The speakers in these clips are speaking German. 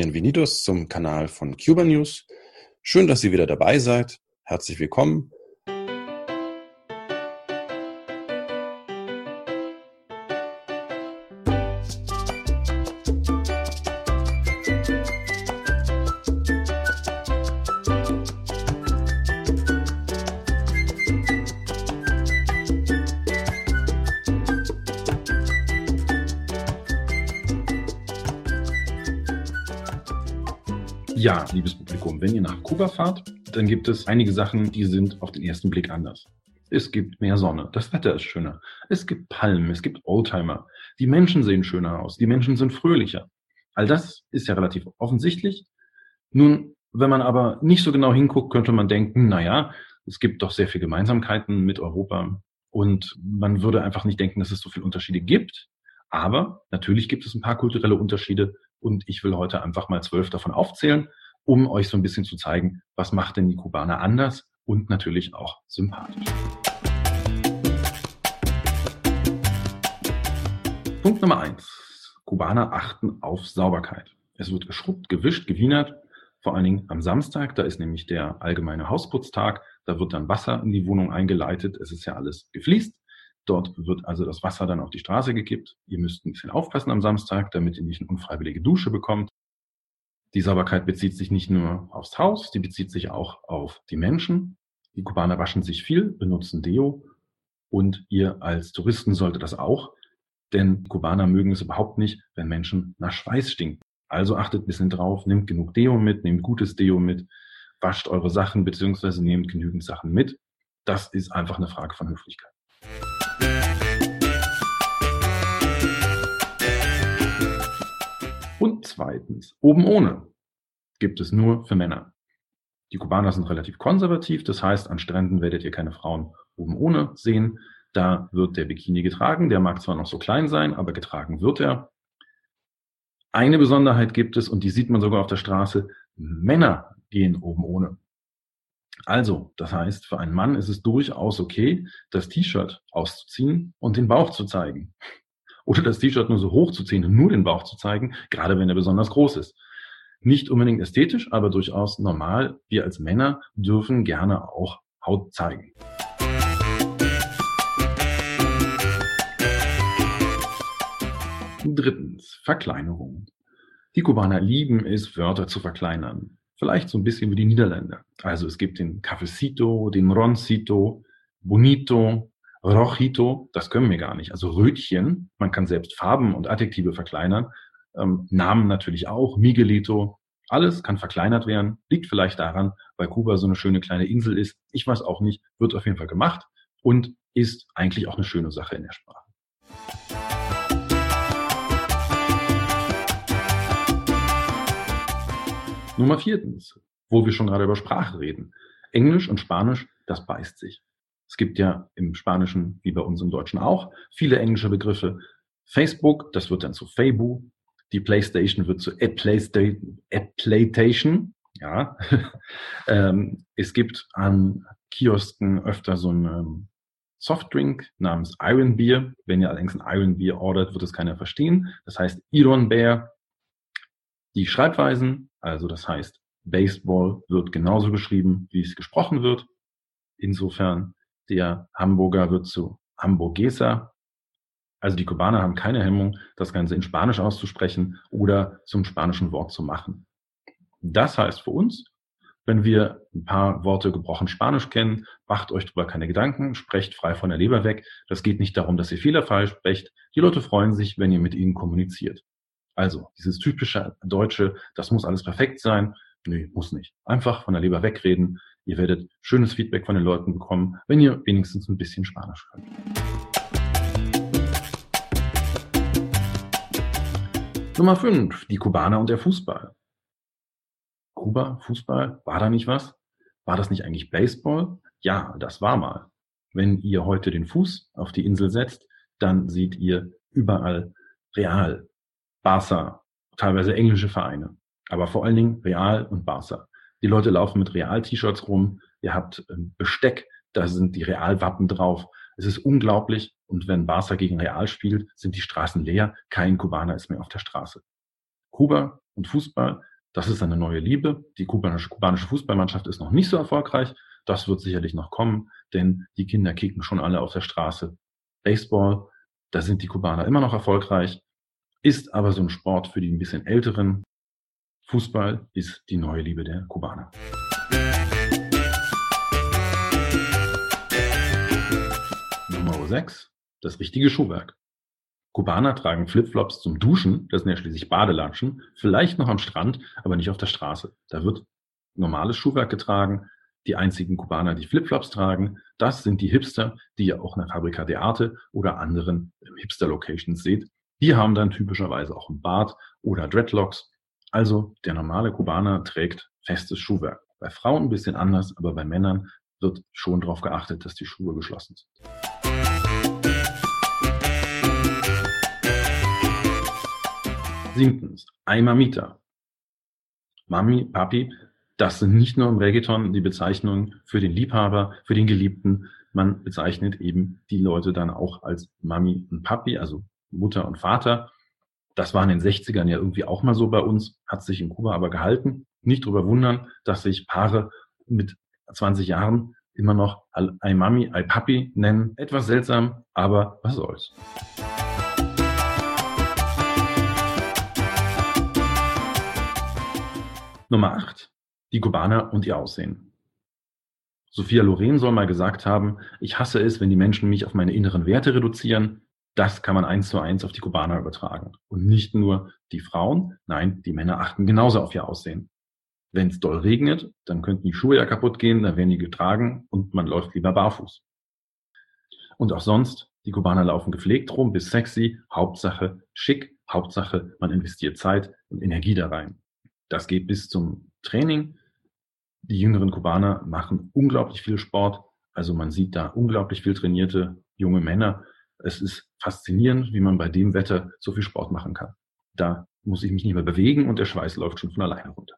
Bienvenidos zum Kanal von Cuba News. Schön, dass ihr wieder dabei seid. Herzlich willkommen. Ja, liebes Publikum, wenn ihr nach Kuba fahrt, dann gibt es einige Sachen, die sind auf den ersten Blick anders. Es gibt mehr Sonne, das Wetter ist schöner, es gibt Palmen, es gibt Oldtimer, die Menschen sehen schöner aus, die Menschen sind fröhlicher. All das ist ja relativ offensichtlich. Nun, wenn man aber nicht so genau hinguckt, könnte man denken, na ja, es gibt doch sehr viele Gemeinsamkeiten mit Europa und man würde einfach nicht denken, dass es so viele Unterschiede gibt. Aber natürlich gibt es ein paar kulturelle Unterschiede und ich will heute einfach mal zwölf davon aufzählen, um euch so ein bisschen zu zeigen, was macht denn die Kubaner anders und natürlich auch sympathisch. Punkt Nummer eins. Kubaner achten auf Sauberkeit. Es wird geschrubbt, gewischt, gewienert. Vor allen Dingen am Samstag, da ist nämlich der allgemeine Hausputztag. Da wird dann Wasser in die Wohnung eingeleitet. Es ist ja alles gefließt. Dort wird also das Wasser dann auf die Straße gekippt. Ihr müsst ein bisschen aufpassen am Samstag, damit ihr nicht eine unfreiwillige Dusche bekommt. Die Sauberkeit bezieht sich nicht nur aufs Haus, die bezieht sich auch auf die Menschen. Die Kubaner waschen sich viel, benutzen Deo und ihr als Touristen solltet das auch, denn Kubaner mögen es überhaupt nicht, wenn Menschen nach Schweiß stinken. Also achtet ein bisschen drauf, nehmt genug Deo mit, nehmt gutes Deo mit, wascht eure Sachen beziehungsweise nehmt genügend Sachen mit. Das ist einfach eine Frage von Höflichkeit. Zweitens, oben ohne gibt es nur für Männer. Die Kubaner sind relativ konservativ, das heißt, an Stränden werdet ihr keine Frauen oben ohne sehen. Da wird der Bikini getragen, der mag zwar noch so klein sein, aber getragen wird er. Eine Besonderheit gibt es, und die sieht man sogar auf der Straße, Männer gehen oben ohne. Also, das heißt, für einen Mann ist es durchaus okay, das T-Shirt auszuziehen und den Bauch zu zeigen. Oder das T-Shirt nur so hoch zu ziehen und nur den Bauch zu zeigen, gerade wenn er besonders groß ist. Nicht unbedingt ästhetisch, aber durchaus normal. Wir als Männer dürfen gerne auch Haut zeigen. Drittens, Verkleinerung. Die Kubaner lieben es, Wörter zu verkleinern. Vielleicht so ein bisschen wie die Niederländer. Also es gibt den Cafecito, den Roncito, Bonito, Rojito, das können wir gar nicht. Also Rötchen, man kann selbst Farben und Adjektive verkleinern. Ähm, Namen natürlich auch, Miguelito, alles kann verkleinert werden. Liegt vielleicht daran, weil Kuba so eine schöne kleine Insel ist. Ich weiß auch nicht, wird auf jeden Fall gemacht und ist eigentlich auch eine schöne Sache in der Sprache. Nummer viertens, wo wir schon gerade über Sprache reden. Englisch und Spanisch, das beißt sich. Es gibt ja im Spanischen, wie bei uns im Deutschen auch, viele englische Begriffe. Facebook, das wird dann zu Feibu. Die PlayStation wird zu Playtation. Ja. ähm, es gibt an Kiosken öfter so einen Softdrink namens Iron Beer. Wenn ihr allerdings ein Iron Beer ordert, wird es keiner verstehen. Das heißt Iron Bear. Die Schreibweisen also das heißt, Baseball wird genauso geschrieben, wie es gesprochen wird. Insofern, der Hamburger wird zu Hamburgeser. Also die Kubaner haben keine Hemmung, das Ganze in Spanisch auszusprechen oder zum spanischen Wort zu machen. Das heißt für uns, wenn wir ein paar Worte gebrochen Spanisch kennen, macht euch darüber keine Gedanken, sprecht frei von der Leber weg. Das geht nicht darum, dass ihr fehlerfrei sprecht. Die Leute freuen sich, wenn ihr mit ihnen kommuniziert. Also dieses typische Deutsche, das muss alles perfekt sein. Nee, muss nicht. Einfach von der Leber wegreden. Ihr werdet schönes Feedback von den Leuten bekommen, wenn ihr wenigstens ein bisschen Spanisch könnt. Nummer 5, die Kubaner und der Fußball. Kuba, Fußball, war da nicht was? War das nicht eigentlich Baseball? Ja, das war mal. Wenn ihr heute den Fuß auf die Insel setzt, dann seht ihr überall Real, Barca, teilweise englische Vereine, aber vor allen Dingen Real und Barca. Die Leute laufen mit Real-T-Shirts rum, ihr habt ähm, Besteck, da sind die Real-Wappen drauf. Es ist unglaublich und wenn Barca gegen Real spielt, sind die Straßen leer, kein Kubaner ist mehr auf der Straße. Kuba und Fußball, das ist eine neue Liebe. Die kubanische, kubanische Fußballmannschaft ist noch nicht so erfolgreich. Das wird sicherlich noch kommen, denn die Kinder kicken schon alle auf der Straße. Baseball, da sind die Kubaner immer noch erfolgreich, ist aber so ein Sport für die ein bisschen älteren. Fußball ist die neue Liebe der Kubaner. Nummer 6, das richtige Schuhwerk. Kubaner tragen Flipflops zum Duschen, das sind ja schließlich Badelatschen, vielleicht noch am Strand, aber nicht auf der Straße. Da wird normales Schuhwerk getragen. Die einzigen Kubaner, die Flipflops tragen, das sind die Hipster, die ihr auch nach Fabrika de Arte oder anderen Hipster-Locations seht. Die haben dann typischerweise auch einen Bart oder Dreadlocks. Also der normale Kubaner trägt festes Schuhwerk. Bei Frauen ein bisschen anders, aber bei Männern wird schon darauf geachtet, dass die Schuhe geschlossen sind. Siebtens, Ay Mamita. Mami, Papi, das sind nicht nur im Reggaeton die Bezeichnungen für den Liebhaber, für den Geliebten. Man bezeichnet eben die Leute dann auch als Mami und Papi, also Mutter und Vater. Das war in den 60ern ja irgendwie auch mal so bei uns, hat sich in Kuba aber gehalten. Nicht drüber wundern, dass sich Paare mit 20 Jahren immer noch Ay Mami, Ay Papi nennen. Etwas seltsam, aber was soll's. Nummer 8. Die Kubaner und ihr Aussehen. Sophia Loren soll mal gesagt haben, ich hasse es, wenn die Menschen mich auf meine inneren Werte reduzieren. Das kann man eins zu eins auf die Kubaner übertragen. Und nicht nur die Frauen, nein, die Männer achten genauso auf ihr Aussehen. Wenn es doll regnet, dann könnten die Schuhe ja kaputt gehen, dann werden die getragen und man läuft lieber barfuß. Und auch sonst, die Kubaner laufen gepflegt rum, bis sexy, Hauptsache schick, Hauptsache man investiert Zeit und Energie da rein. Das geht bis zum Training. Die jüngeren Kubaner machen unglaublich viel Sport. Also man sieht da unglaublich viel trainierte junge Männer. Es ist faszinierend, wie man bei dem Wetter so viel Sport machen kann. Da muss ich mich nicht mehr bewegen und der Schweiß läuft schon von alleine runter.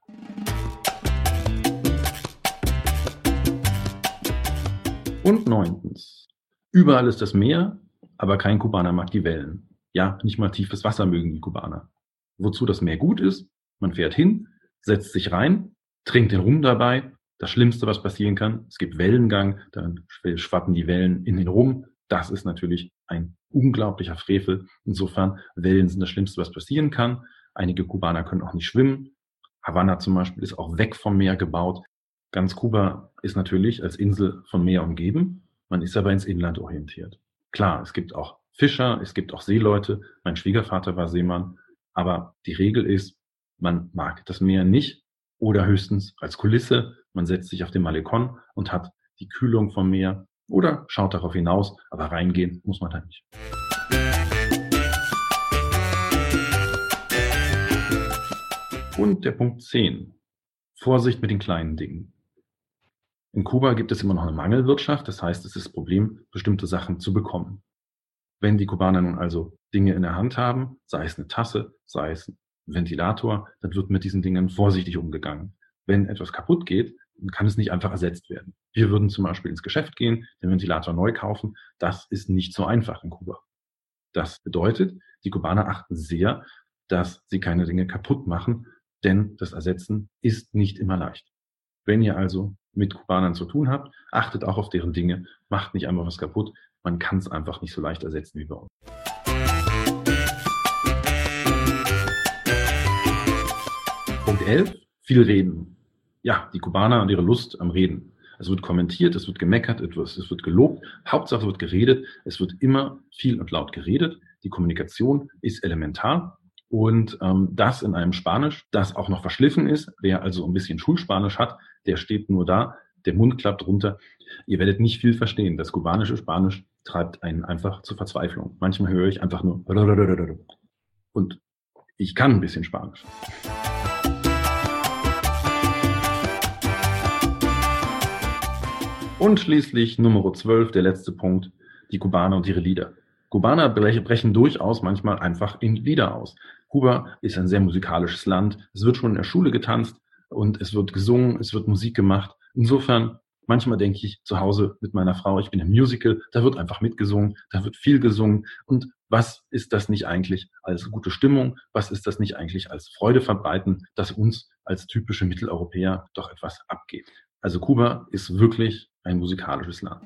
Und neuntens. Überall ist das Meer, aber kein Kubaner mag die Wellen. Ja, nicht mal tiefes Wasser mögen die Kubaner. Wozu das Meer gut ist, man fährt hin, setzt sich rein, trinkt den Rum dabei. Das Schlimmste, was passieren kann, es gibt Wellengang, dann schwappen die Wellen in den Rum. Das ist natürlich ein unglaublicher Frevel. Insofern, Wellen sind das Schlimmste, was passieren kann. Einige Kubaner können auch nicht schwimmen. Havanna zum Beispiel ist auch weg vom Meer gebaut. Ganz Kuba ist natürlich als Insel vom Meer umgeben. Man ist aber ins Inland orientiert. Klar, es gibt auch Fischer, es gibt auch Seeleute. Mein Schwiegervater war Seemann. Aber die Regel ist, man mag das Meer nicht oder höchstens als Kulisse. Man setzt sich auf den Malecon und hat die Kühlung vom Meer oder schaut darauf hinaus, aber reingehen muss man da nicht. Und der Punkt 10. Vorsicht mit den kleinen Dingen. In Kuba gibt es immer noch eine Mangelwirtschaft, das heißt, es ist das Problem, bestimmte Sachen zu bekommen. Wenn die Kubaner nun also Dinge in der Hand haben, sei es eine Tasse, sei es Ventilator, dann wird mit diesen Dingen vorsichtig umgegangen. Wenn etwas kaputt geht, kann es nicht einfach ersetzt werden. Wir würden zum Beispiel ins Geschäft gehen, den Ventilator neu kaufen. Das ist nicht so einfach in Kuba. Das bedeutet, die Kubaner achten sehr, dass sie keine Dinge kaputt machen, denn das Ersetzen ist nicht immer leicht. Wenn ihr also mit Kubanern zu tun habt, achtet auch auf deren Dinge, macht nicht einfach was kaputt. Man kann es einfach nicht so leicht ersetzen wie bei uns. Punkt 11, viel reden. Ja, die Kubaner und ihre Lust am Reden. Es wird kommentiert, es wird gemeckert, es wird gelobt. Hauptsache wird geredet. Es wird immer viel und laut geredet. Die Kommunikation ist elementar. Und ähm, das in einem Spanisch, das auch noch verschliffen ist. Wer also ein bisschen Schulspanisch hat, der steht nur da, der Mund klappt runter. Ihr werdet nicht viel verstehen. Das kubanische Spanisch treibt einen einfach zur Verzweiflung. Manchmal höre ich einfach nur und ich kann ein bisschen Spanisch. Und schließlich Nummer 12, der letzte Punkt, die Kubaner und ihre Lieder. Kubaner brechen durchaus manchmal einfach in Lieder aus. Kuba ist ein sehr musikalisches Land. Es wird schon in der Schule getanzt und es wird gesungen, es wird Musik gemacht. Insofern, manchmal denke ich zu Hause mit meiner Frau, ich bin im Musical, da wird einfach mitgesungen, da wird viel gesungen und was ist das nicht eigentlich als gute Stimmung? Was ist das nicht eigentlich als Freude verbreiten, dass uns als typische Mitteleuropäer doch etwas abgeht? Also Kuba ist wirklich ein musikalisches Land.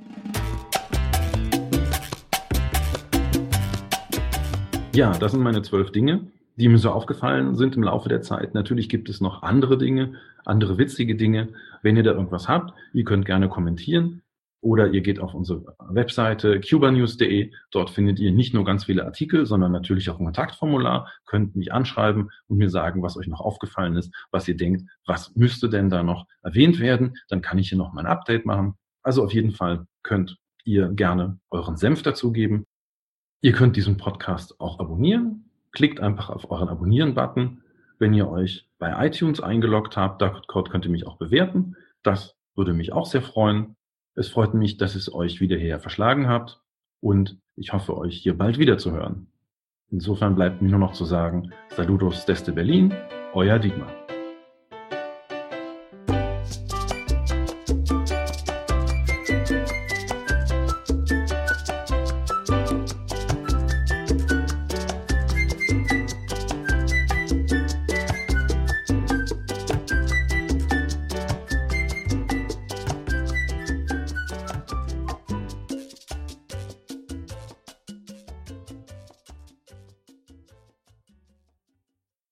Ja, das sind meine zwölf Dinge, die mir so aufgefallen sind im Laufe der Zeit. Natürlich gibt es noch andere Dinge, andere witzige Dinge. Wenn ihr da irgendwas habt, ihr könnt gerne kommentieren oder ihr geht auf unsere Webseite cubanews.de. Dort findet ihr nicht nur ganz viele Artikel, sondern natürlich auch ein Kontaktformular. Könnt mich anschreiben und mir sagen, was euch noch aufgefallen ist, was ihr denkt, was müsste denn da noch erwähnt werden. Dann kann ich hier noch mal ein Update machen. Also auf jeden Fall könnt ihr gerne euren Senf dazugeben. Ihr könnt diesen Podcast auch abonnieren. Klickt einfach auf euren Abonnieren-Button. Wenn ihr euch bei iTunes eingeloggt habt, dort könnt ihr mich auch bewerten. Das würde mich auch sehr freuen. Es freut mich, dass es euch wieder hierher verschlagen habt und ich hoffe, euch hier bald wieder zu hören. Insofern bleibt mir nur noch zu sagen, Saludos desde Berlin, euer Dietmar.